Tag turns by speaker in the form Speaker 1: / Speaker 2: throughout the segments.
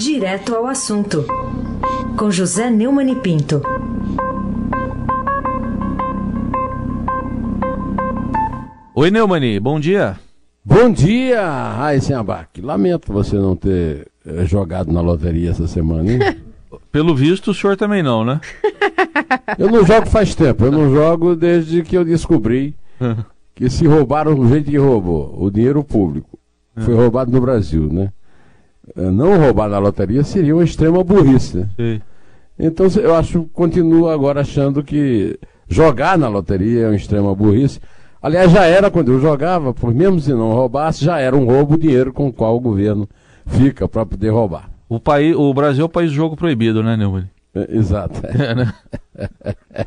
Speaker 1: Direto ao assunto, com José Neumann e Pinto.
Speaker 2: Oi, Neumani, bom dia.
Speaker 3: Bom dia, Raíssen Abac. Lamento você não ter eh, jogado na loteria essa semana, hein?
Speaker 2: Pelo visto, o senhor também não, né?
Speaker 3: Eu não jogo faz tempo, eu não jogo desde que eu descobri que se roubaram do jeito que roubou, o dinheiro público. Foi roubado no Brasil, né? Eh, Não roubar na loteria seria uma extrema burrice, né?
Speaker 2: Sei.
Speaker 3: Então eu acho, continuo agora achando que jogar na loteria é uma extrema burrice. Aliás, já era quando eu jogava, por mesmo se não roubasse, já era um roubo o dinheiro com o qual o governo fica para poder roubar.
Speaker 2: O, país, o Brasil é o país do jogo proibido, né, Neumani?
Speaker 3: É, exato.
Speaker 2: É, né?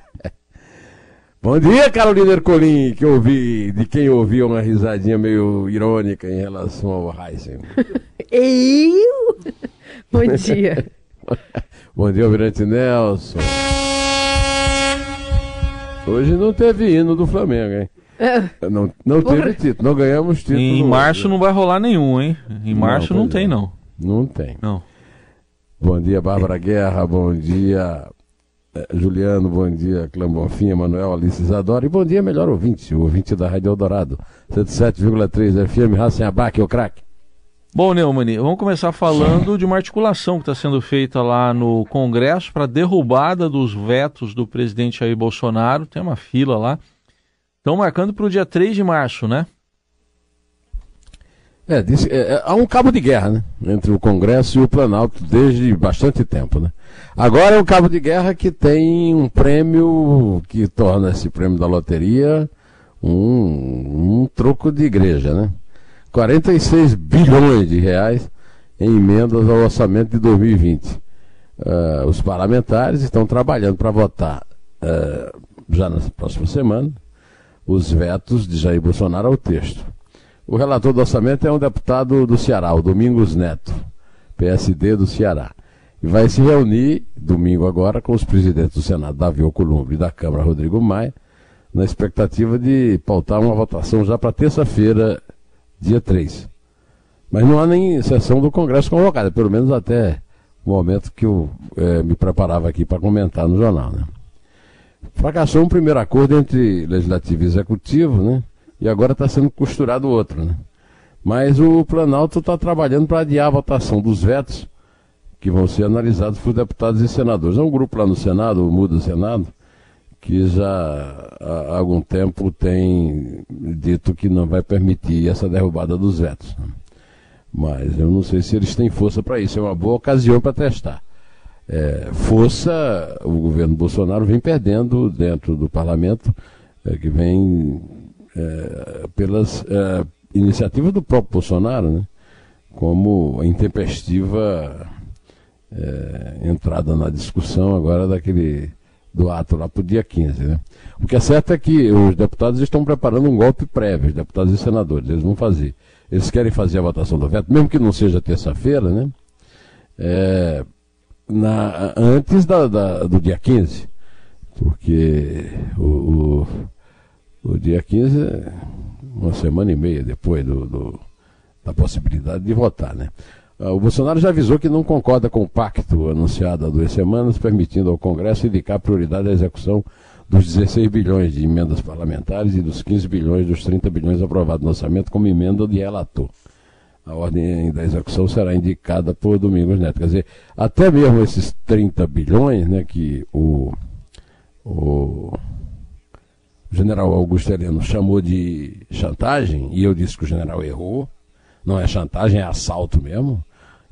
Speaker 3: Bom dia, Carolina Ercolim, que eu ouvi, de quem ouviu uma risadinha meio irônica em relação ao Heisen.
Speaker 4: Eu? Bom dia.
Speaker 3: Bom dia, Almirante Nelson. Hoje não teve hino do Flamengo, hein? Não, não teve título, não ganhamos título.
Speaker 2: Em março não vai rolar nenhum, hein? Em
Speaker 3: Não,
Speaker 2: março não,
Speaker 3: pois
Speaker 2: tem,
Speaker 3: é.
Speaker 2: não.
Speaker 3: Não tem.
Speaker 2: Não.
Speaker 3: Bom dia, Bárbara Guerra. Bom dia, eh, Juliano. Bom dia, Clã Bonfim, Manuel, Alice Isadora. E bom dia, melhor ouvinte, o ouvinte da Rádio Eldorado. 107,3 FM, Racem Abac, o craque.
Speaker 2: Bom, Neumani, vamos começar falando de uma articulação que está sendo feita lá no Congresso para derrubada dos vetos do presidente Jair Bolsonaro. Tem uma fila lá. Estão marcando para o dia 3 de março, né?
Speaker 3: É, disse- é, é, há um cabo de guerra, né? Entre o Congresso e o Planalto desde bastante tempo, né? Agora é um cabo de guerra que tem um prêmio que torna esse prêmio da loteria um, um troco de igreja, né? 46 bilhões de reais em emendas ao orçamento de 2020. Ah, os parlamentares estão trabalhando para votar ah, já na próxima semana os vetos de Jair Bolsonaro ao texto. O relator do orçamento é um deputado do Ceará, o Domingos Neto, PSD do Ceará. E vai se reunir domingo agora com os presidentes do Senado, Davi Alcolumbre, e da Câmara, Rodrigo Maia, na expectativa de pautar uma votação já para terça-feira, dia 3. Mas não há nem sessão do Congresso convocada, pelo menos até o momento que eu eh, me preparava aqui para comentar no jornal. Né? Fracassou um primeiro acordo entre legislativo e executivo, né? E agora está sendo costurado outro, né? Mas o Planalto está trabalhando para adiar a votação dos vetos que vão ser analisados por deputados e senadores. É um grupo lá no Senado, o Muda Senado, que já há algum tempo tem dito que não vai permitir essa derrubada dos vetos. Mas eu não sei se eles têm força para isso. É uma boa ocasião para testar. É, força, o governo Bolsonaro vem perdendo dentro do parlamento, é, que vem é, pelas é, iniciativas do próprio Bolsonaro, né? como a intempestiva é, entrada na discussão agora daquele do ato lá para o dia 15. Né? O que é certo é que os deputados estão preparando um golpe prévio, os deputados e senadores, eles vão fazer. Eles querem fazer a votação do veto, mesmo que não seja terça-feira, né? É, na, antes da, da- do dia 15, porque o, o, o dia 15 é uma semana e meia depois do, do- da possibilidade de votar, né? Ah, O Bolsonaro já avisou que não concorda com o pacto anunciado há duas semanas, permitindo ao Congresso indicar prioridade à execução dos 16 bilhões de emendas parlamentares e dos 15 bilhões dos 30 bilhões aprovados no orçamento como emenda de relator. A ordem da execução será indicada por Domingos Neto. Quer dizer, até mesmo esses 30 bilhões né, que o, o general Augusto Heleno chamou de chantagem, e eu disse que o general errou, não é chantagem, é assalto mesmo,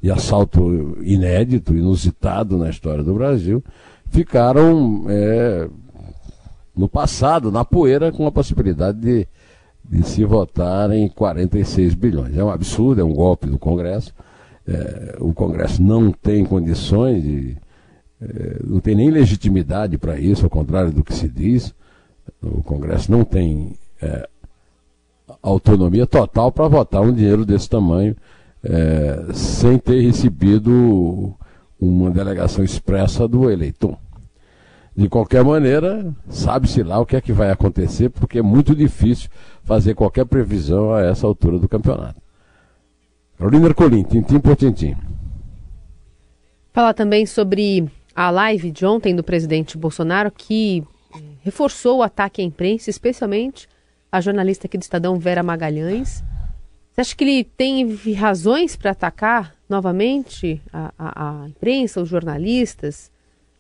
Speaker 3: e assalto inédito, inusitado na história do Brasil, ficaram é, no passado, na poeira, com a possibilidade de, de se votar em 46 bilhões. É um absurdo, é um golpe do Congresso. É, o Congresso não tem condições de. é, não tem nem legitimidade para isso, ao contrário do que se diz. O Congresso não tem é, autonomia total para votar um dinheiro desse tamanho é, sem ter recebido uma delegação expressa do eleitor. De qualquer maneira, sabe-se lá o que é que vai acontecer, porque é muito difícil fazer qualquer previsão a essa altura do campeonato. Carolina Ercolim, tintim por tintim.
Speaker 4: Falar também sobre a live de ontem do presidente Bolsonaro, que eh, reforçou o ataque à imprensa, especialmente a jornalista aqui do Estadão, Vera Magalhães. Você acha que ele tem razões para atacar novamente a, a, a, imprensa, os jornalistas?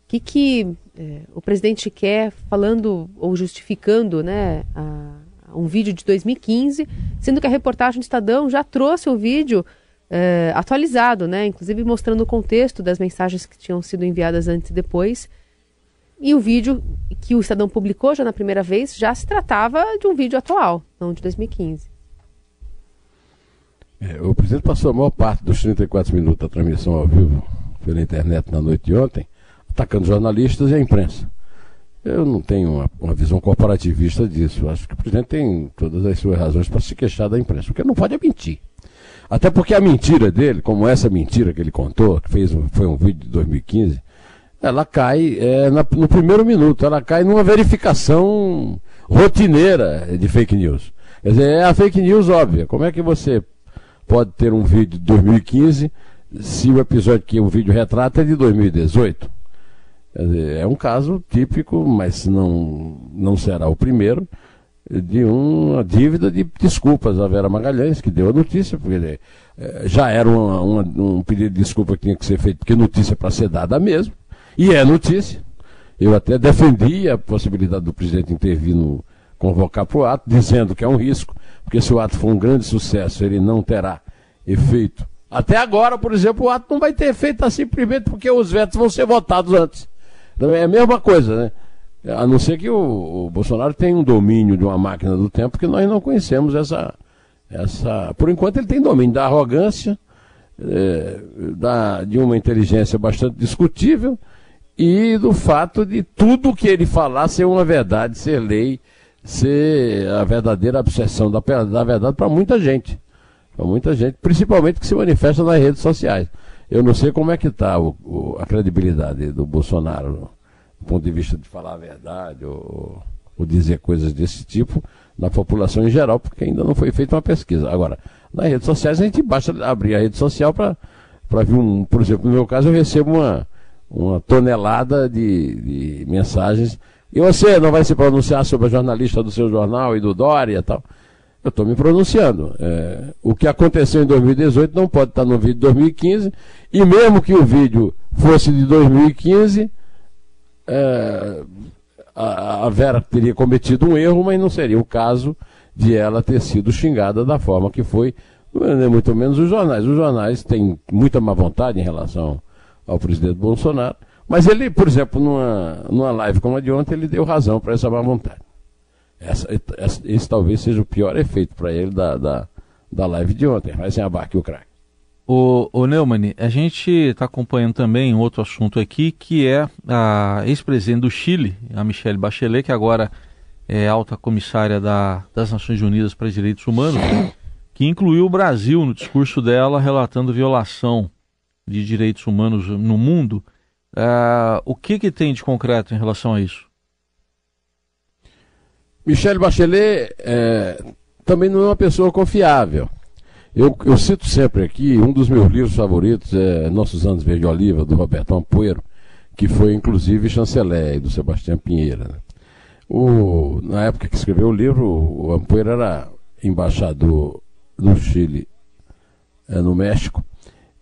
Speaker 4: O que, que eh, o presidente quer falando ou justificando né, a, um vídeo de 2015, sendo que a reportagem do Estadão já trouxe o vídeo é, atualizado, né? Inclusive mostrando o contexto das mensagens que tinham sido enviadas antes e depois. E o vídeo que o Estadão publicou já na primeira vez já se tratava de um vídeo atual, não de 2015.
Speaker 3: É, o presidente passou a maior parte dos 34 minutos da transmissão ao vivo pela internet na noite de ontem, atacando jornalistas e a imprensa. Eu não tenho uma, uma visão corporativista disso. Acho que o presidente tem todas as suas razões para se queixar da imprensa, porque não pode é mentir. Até porque a mentira dele, como essa mentira que ele contou, que fez foi um vídeo de 2015, ela cai é, na, no primeiro minuto, ela cai numa verificação rotineira de fake news. Quer dizer, é a fake news óbvia. Como é que você pode ter um vídeo de 2015 se o episódio que o vídeo retrata é de 2018? Dizer, é um caso típico, mas não, não será o primeiro, de uma dívida de desculpas à Vera Magalhães, que deu a notícia, porque é, já era uma, uma, um pedido de desculpa que tinha que ser feito, porque notícia para ser dada mesmo, e é notícia. Eu até defendi a possibilidade do presidente intervir no convocar para o ato, dizendo que é um risco, porque se o ato for um grande sucesso, ele não terá efeito. Até agora, por exemplo, o ato não vai ter efeito simplesmente porque os vetos vão ser votados antes. Então é a mesma coisa, né? A não ser que o, o, Bolsonaro tenha um domínio de uma máquina do tempo que nós não conhecemos essa. essa por enquanto ele tem domínio da arrogância, é, da, de uma inteligência bastante discutível e do fato de tudo que ele falar ser uma verdade, ser lei, ser a verdadeira obsessão da, da verdade para muita gente. Para muita gente, principalmente que se manifesta nas redes sociais. Eu não sei como é que está a credibilidade do Bolsonaro, do ponto de vista de falar a verdade ou, ou, dizer coisas desse tipo, na população em geral, porque ainda não foi feita uma pesquisa. Agora, nas redes sociais a gente basta abrir a rede social para ver um. Por exemplo, no meu caso eu recebo uma, uma tonelada de, de mensagens. E você não vai se pronunciar sobre a jornalista do seu jornal e do Dória e tal? Eu estou me pronunciando. É, o que aconteceu em 2018 não pode estar no vídeo de 2015, e mesmo que o vídeo fosse de 2015, é, a, a Vera teria cometido um erro, mas não seria o caso de ela ter sido xingada da forma que foi, nem muito menos os jornais. Os jornais têm muita má vontade em relação ao presidente Bolsonaro, mas ele, por exemplo, numa, numa live como a de ontem, ele deu razão para essa má vontade. Essa, essa, esse talvez seja o pior efeito para ele da, da, da live de ontem. Vai sem abarque o craque.
Speaker 2: O, o Neumann, a gente está acompanhando também outro assunto aqui, que é a ex-presidente do Chile, a Michelle Bachelet, que agora é alta comissária da, das Nações Unidas para os Direitos Humanos, que incluiu o Brasil no discurso dela relatando violação de direitos humanos no mundo. Uh, o que, que tem de concreto em relação a isso?
Speaker 3: Michelle Bachelet é, também não é uma pessoa confiável. Eu, eu, cito sempre aqui, um dos meus livros favoritos é Nossos Anos Verde Oliva, do Roberto Ampoeiro, que foi inclusive chanceler do Sebastião Pinheira. Né? O, na época que escreveu o livro, o Ampoeiro era embaixador do Chile é, no México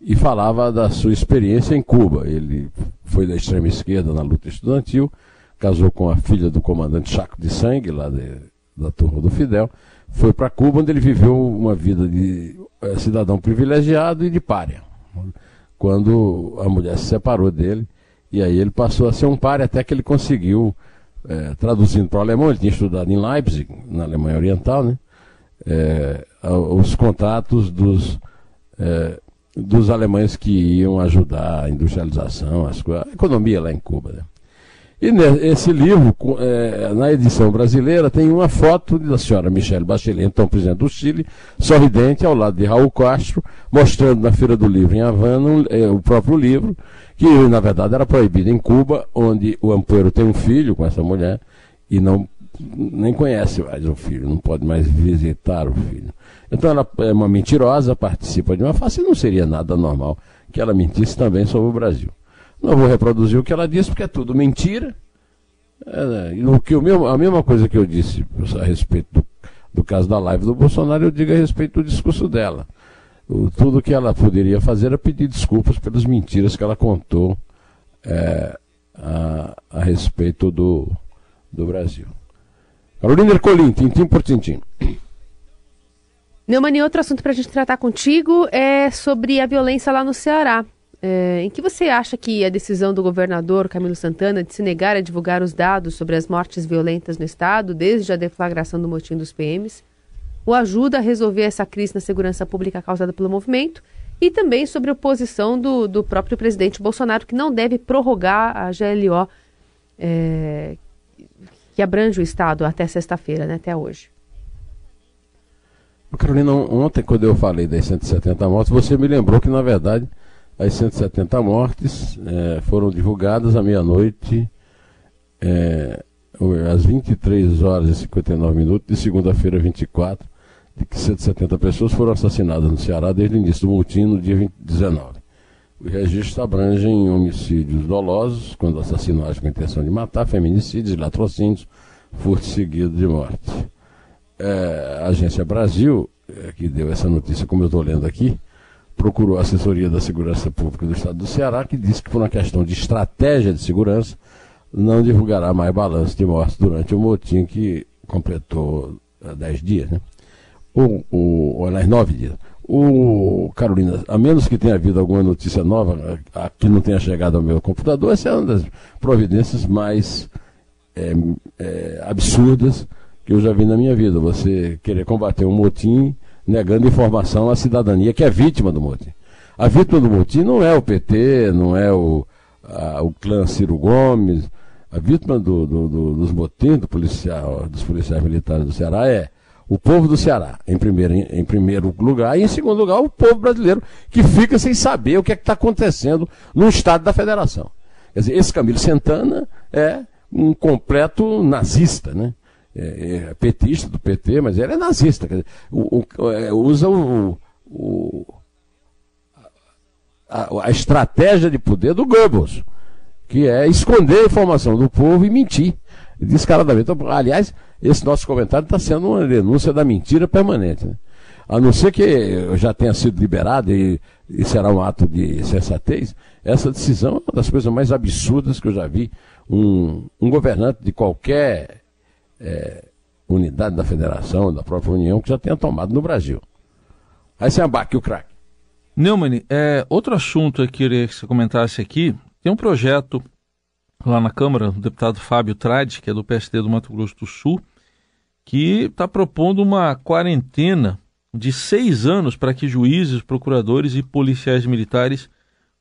Speaker 3: e falava da sua experiência em Cuba. Ele foi da extrema esquerda na luta estudantil casou com a filha do comandante Chaco de Sangue, lá de, da turma do Fidel, foi para Cuba, onde ele viveu uma vida de é, cidadão privilegiado e de párea. Quando a mulher se separou dele, e aí ele passou a ser um párea até que ele conseguiu, é, traduzindo para o alemão, ele tinha estudado em Leipzig, na Alemanha Oriental, né? É, os contatos dos, dos alemães que iam ajudar a industrialização, as, a economia lá em Cuba. Né? E nesse livro, é, na edição brasileira, tem uma foto da senhora Michelle Bachelet, então presidente do Chile, sorridente ao lado de Raul Castro, mostrando na Feira do Livro em Havana é, o próprio livro, que na verdade era proibido em Cuba, onde o Ampuero tem um filho com essa mulher e não nem conhece mais o filho, não pode mais visitar o filho. Então ela é uma mentirosa, participa de uma face e não seria nada normal que ela mentisse também sobre o Brasil. Não vou reproduzir o que ela disse, porque é tudo mentira. É, né? o que, o mesmo, a mesma coisa que eu disse a respeito do, do caso da live do Bolsonaro, eu digo a respeito do discurso dela. O, tudo que ela poderia fazer era pedir desculpas pelas mentiras que ela contou é, a, a, respeito do, do Brasil. Carolina Ercolim, tintim por tintim.
Speaker 4: Neumann, outro assunto para a gente tratar contigo é sobre a violência lá no Ceará. É, em que você acha que a decisão do governador Camilo Santana de se negar a divulgar os dados sobre as mortes violentas no estado, desde a deflagração do motim dos PMs, o ajuda a resolver essa crise na segurança pública causada pelo movimento e também sobre a posição do, do próprio presidente Bolsonaro, que não deve prorrogar a GLO é, que abrange o estado até sexta-feira, né, até hoje.
Speaker 3: Carolina, ontem quando eu falei das 170 mortes, você me lembrou que na verdade as 170 mortes é, foram divulgadas à meia-noite, é, às 23 horas e 59 minutos, de segunda-feira 24, de que 170 pessoas foram assassinadas no Ceará desde o início do motim, no dia 20, 19. Os registros abrangem homicídios dolosos, quando assassinados com intenção de matar, feminicídios, latrocínios, furto seguido de morte. É, a Agência Brasil, é, que deu essa notícia, como eu estou lendo aqui, procurou a assessoria da Segurança Pública do Estado do Ceará, que disse que por uma questão de estratégia de segurança, não divulgará mais balanço de mortes durante o motim que completou 10 eh, dias, né? O, o, aliás, 9 dias. O Carolina, a menos que tenha havido alguma notícia nova a, que não tenha chegado ao meu computador, essa é uma das providências mais é, é, absurdas que eu já vi na minha vida. Você querer combater um motim negando informação à cidadania que é vítima do motim. A vítima do motim não é o PT, não é o, a, o clã Ciro Gomes. A vítima do, do, do, dos motins do policial, dos policiais militares do Ceará é o povo do Ceará, em primeiro, em, em primeiro lugar, e em segundo lugar, o povo brasileiro, que fica sem saber o que é está acontecendo no Estado da Federação. Quer dizer, esse Camilo Santana é um completo nazista, né? é, é petista do PT, mas ele é nazista. Dizer, o, o, é, usa o, o a, a, estratégia de poder do Goebbels, que é esconder a informação do povo e mentir descaradamente. Aliás, esse nosso comentário está sendo uma denúncia da mentira permanente. Né? A não ser que já tenha sido liberado e, e será um ato de sensatez, essa decisão é uma das coisas mais absurdas que eu já vi um, um governante de qualquer é, unidade da federação, da própria União, que já tenha tomado no Brasil. Aí você abaque o craque.
Speaker 2: Neumann, é, outro assunto que eu queria que você comentasse aqui, tem um projeto lá na Câmara, o deputado Fábio Trade, que é do PSD do Mato Grosso do Sul, que está propondo uma quarentena de seis anos para que juízes, procuradores e policiais militares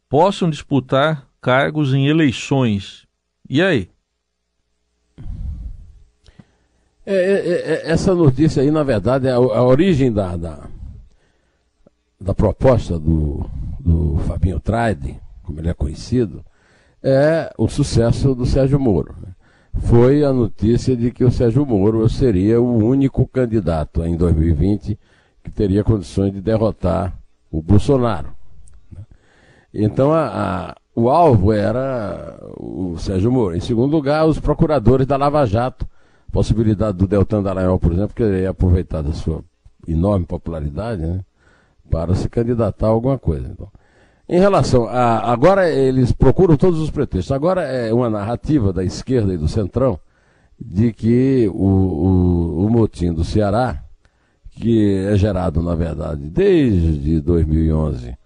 Speaker 2: possam disputar cargos em eleições. E aí?
Speaker 3: É, é, é, essa notícia aí, na verdade, é a, a origem da, da, da, proposta do, do Fabinho Trade, como ele é conhecido, é o sucesso do Sérgio Moro. Foi a notícia de que o Sérgio Moro seria o único candidato em 2020 que teria condições de derrotar o Bolsonaro. Então, a, a, o alvo era o Sérgio Moro. Em segundo lugar, os procuradores da Lava Jato, possibilidade do Deltan Dallagnol, por exemplo, querer aproveitar da sua enorme popularidade né, para se candidatar a alguma coisa. Então, em relação a. Agora eles procuram todos os pretextos. Agora é uma narrativa da esquerda e do centrão de que o, o, o motim do Ceará, que é gerado, na verdade, desde 2011,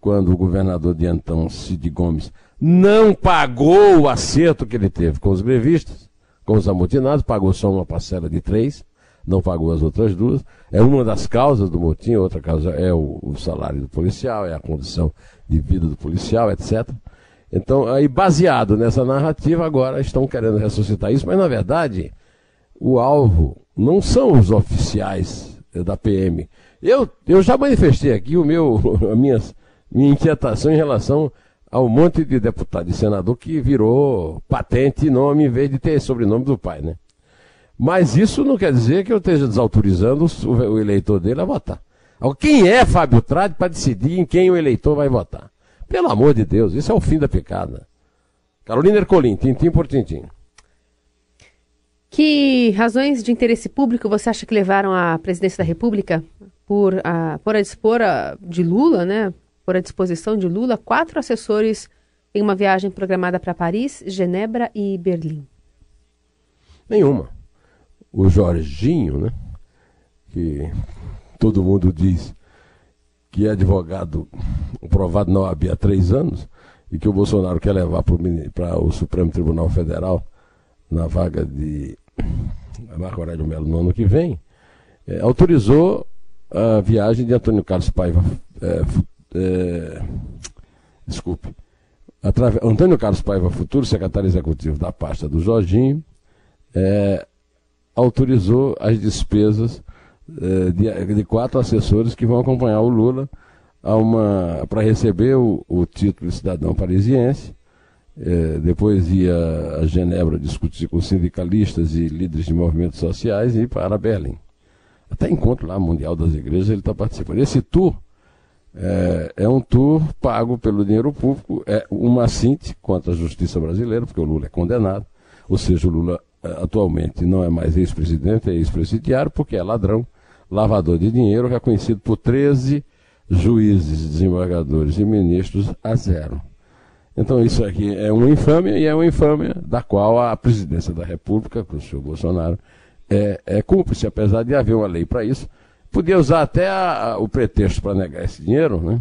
Speaker 3: quando o governador de então, Cid Gomes, não pagou o acerto que ele teve com os grevistas, com os amotinados, pagou só uma parcela de três, não pagou as outras duas. É uma das causas do motim, outra causa é o, o salário do policial, é a condição de vida do policial, etc. Então, aí baseado nessa narrativa, agora estão querendo ressuscitar isso, mas na verdade, o alvo não são os oficiais da PM. Eu, eu já manifestei aqui o meu, a minha, minha inquietação em relação ao monte de deputado e senador que virou patente nome em vez de ter sobrenome do pai, né? Mas isso não quer dizer que eu esteja desautorizando o eleitor dele a votar. Quem é Fábio Trade para decidir em quem o eleitor vai votar? Pelo amor de Deus, isso é o fim da picada. Carolina Ercolim, tintim por tintim.
Speaker 4: Que razões de interesse público você acha que levaram a presidência da República por a, por a dispor a, de Lula, né? Por a disposição de Lula, quatro assessores em uma viagem programada para Paris, Genebra e Berlim?
Speaker 3: Nenhuma. O Jorginho, né? Que todo mundo diz que é advogado provado na OAB há três anos e que o Bolsonaro quer levar para o Supremo Tribunal Federal na vaga de Marco Aurélio Melo no ano que vem, é, autorizou a viagem de Antônio Carlos Paiva. É, é, desculpe. Antônio Carlos Paiva, futuro secretário executivo da pasta do Jorginho, é, autorizou as despesas é, de, de, quatro assessores que vão acompanhar o Lula para receber o, o, título de cidadão parisiense. É, depois ia a Genebra discutir com sindicalistas e líderes de movimentos sociais e para Berlim. Até encontro lá mundial das igrejas ele está participando. Esse tour é, é, um tour pago pelo dinheiro público, é uma cinte contra a justiça brasileira, porque o Lula é condenado, ou seja, o Lula atualmente não é mais ex-presidente, é ex-presidiário, porque é ladrão, lavador de dinheiro, reconhecido por 13 juízes, desembargadores e ministros a zero. Então isso aqui é uma infâmia e é uma infâmia da qual a presidência da República, com o senhor Bolsonaro, é, é cúmplice, apesar de haver uma lei para isso. Podia usar até a, a, o pretexto para negar esse dinheiro, né?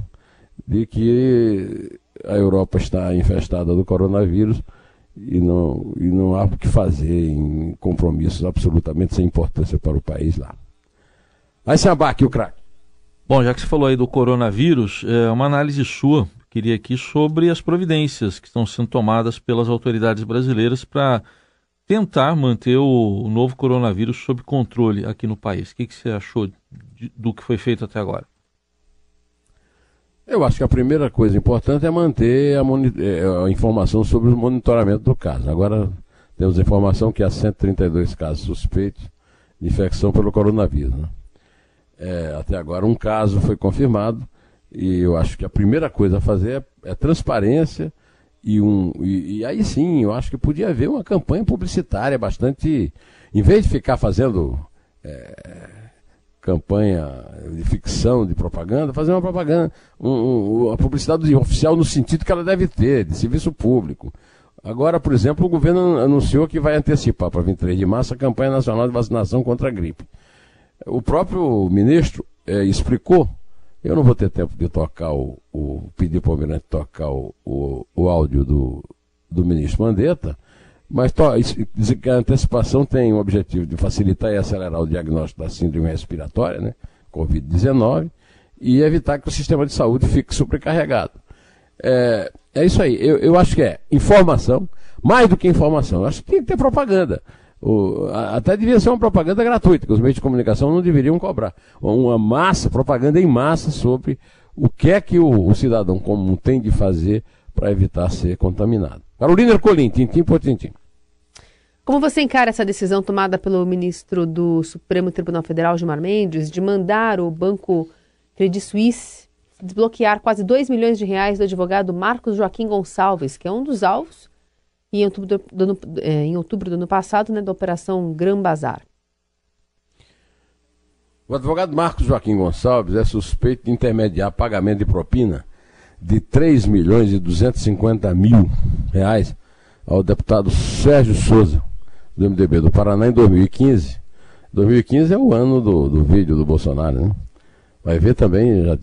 Speaker 3: De que a Europa está infestada do coronavírus e não, e não há o que fazer em compromissos absolutamente sem importância para o país lá. Aí se abaque o craque.
Speaker 2: Bom, já que você falou aí do coronavírus, é uma análise sua, queria aqui, sobre as providências que estão sendo tomadas pelas autoridades brasileiras para tentar manter o, novo coronavírus sob controle aqui no país. O que, que você achou de, do que foi feito até agora?
Speaker 3: Eu acho que a primeira coisa importante é manter a, é, a, informação sobre o monitoramento do caso. Agora temos informação que há 132 casos suspeitos de infecção pelo coronavírus. Né? É, até agora um caso foi confirmado e eu acho que a primeira coisa a fazer é, é transparência e, um, e, e, aí sim, eu acho que podia haver uma campanha publicitária bastante. Em vez de ficar fazendo é, campanha de ficção, de propaganda, fazer uma propaganda, um, um, uma publicidade oficial no sentido que ela deve ter, de serviço público. Agora, por exemplo, o governo anunciou que vai antecipar para 23 de março a campanha nacional de vacinação contra a gripe. O próprio ministro é, explicou eu não vou ter tempo de tocar o, o pedir para o Almirante tocar o, o, o, áudio do, do ministro Mandetta, mas to, a antecipação tem o objetivo de facilitar e acelerar o diagnóstico da síndrome respiratória, né, Covid-19, e evitar que o sistema de saúde fique sobrecarregado. É, é isso aí. Eu, eu acho que é informação, mais do que informação. Eu acho que tem que ter propaganda. O, até devia ser uma propaganda gratuita, que os meios de comunicação não deveriam cobrar. Uma massa, propaganda em massa sobre o que é que o, o cidadão comum tem de fazer para evitar ser contaminado. Carolina Ercolim, tintim por tintim.
Speaker 4: Como você encara essa decisão tomada pelo ministro do Supremo Tribunal Federal, Gilmar Mendes, de mandar o banco Credit Suisse desbloquear quase 2 milhões de reais do advogado Marcos Joaquim Gonçalves, que é um dos alvos em outubro do, ano, é, em outubro do ano passado, né, da Operação Gran Bazar.
Speaker 3: O advogado Marcos Joaquim Gonçalves é suspeito de intermediar pagamento de propina de 3 milhões e 250 mil reais ao deputado Sérgio Souza, do MDB do Paraná, em 2015. 2015 é o ano do, do vídeo do Bolsonaro, né? Vai ver também, já,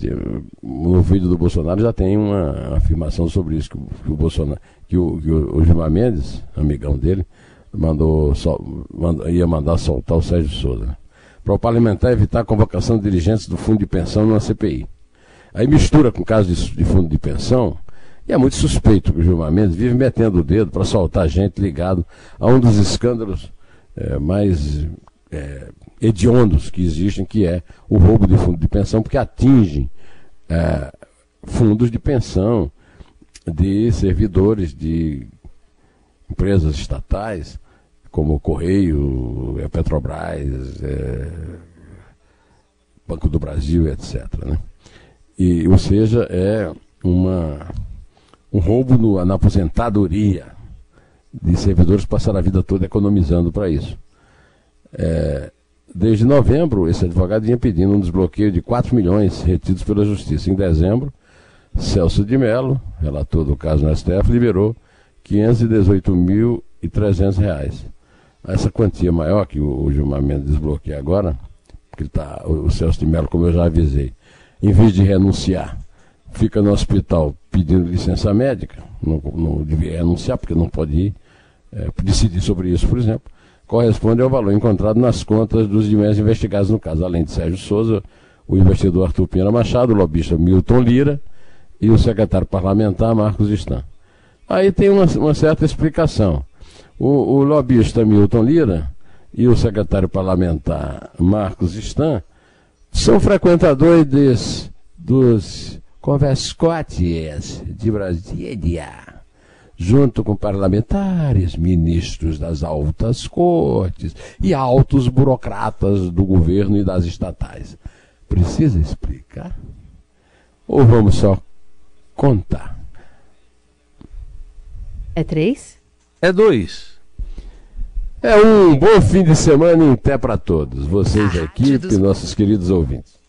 Speaker 3: no vídeo do Bolsonaro já tem uma afirmação sobre isso, que, que o Bolsonaro, que o, que o Gilmar Mendes, amigão dele, mandou, ia mandar soltar o Sérgio Souza. Para o parlamentar evitar a convocação de dirigentes do fundo de pensão na CPI. Aí mistura com o caso de, de fundo de pensão, e é muito suspeito que o Gilmar Mendes vive metendo o dedo para soltar gente ligado a um dos escândalos é, mais é, hediondos que existem, que é o roubo de fundo de pensão, porque atingem é, fundos de pensão de servidores de empresas estatais, como o Correio, a Petrobras, é, Banco do Brasil, etc. Né? E, ou seja, é uma, um roubo no, na aposentadoria de servidores passaram a vida toda economizando para isso. É, desde novembro, esse advogado vinha pedindo um desbloqueio de 4 milhões retidos pela Justiça. Em dezembro, Celso de Mello, relator do caso no STF, liberou 518.300 reais. Essa quantia maior que o, Gilmar Mendes desbloqueia agora, porque tá, o Celso de Mello, como eu já avisei, em vez de renunciar, fica no hospital pedindo licença médica, não, não devia renunciar porque não pode ir é, decidir sobre isso, por exemplo, corresponde ao valor encontrado nas contas dos demais investigados no caso, além de Sérgio Souza, o investidor Arthur Pina Machado, o lobista Milton Lira e o secretário parlamentar Marcos Stan. Aí tem uma, uma certa explicação. O, o, lobista Milton Lira e o secretário parlamentar Marcos Stan são frequentadores dos converscotes de Brasília junto com parlamentares, ministros das altas cortes e altos burocratas do governo e das estatais. Precisa explicar? Ou vamos só contar?
Speaker 4: É três?
Speaker 2: É dois.
Speaker 3: É um bom fim de semana em pé para todos, vocês da equipe e nossos queridos ouvintes.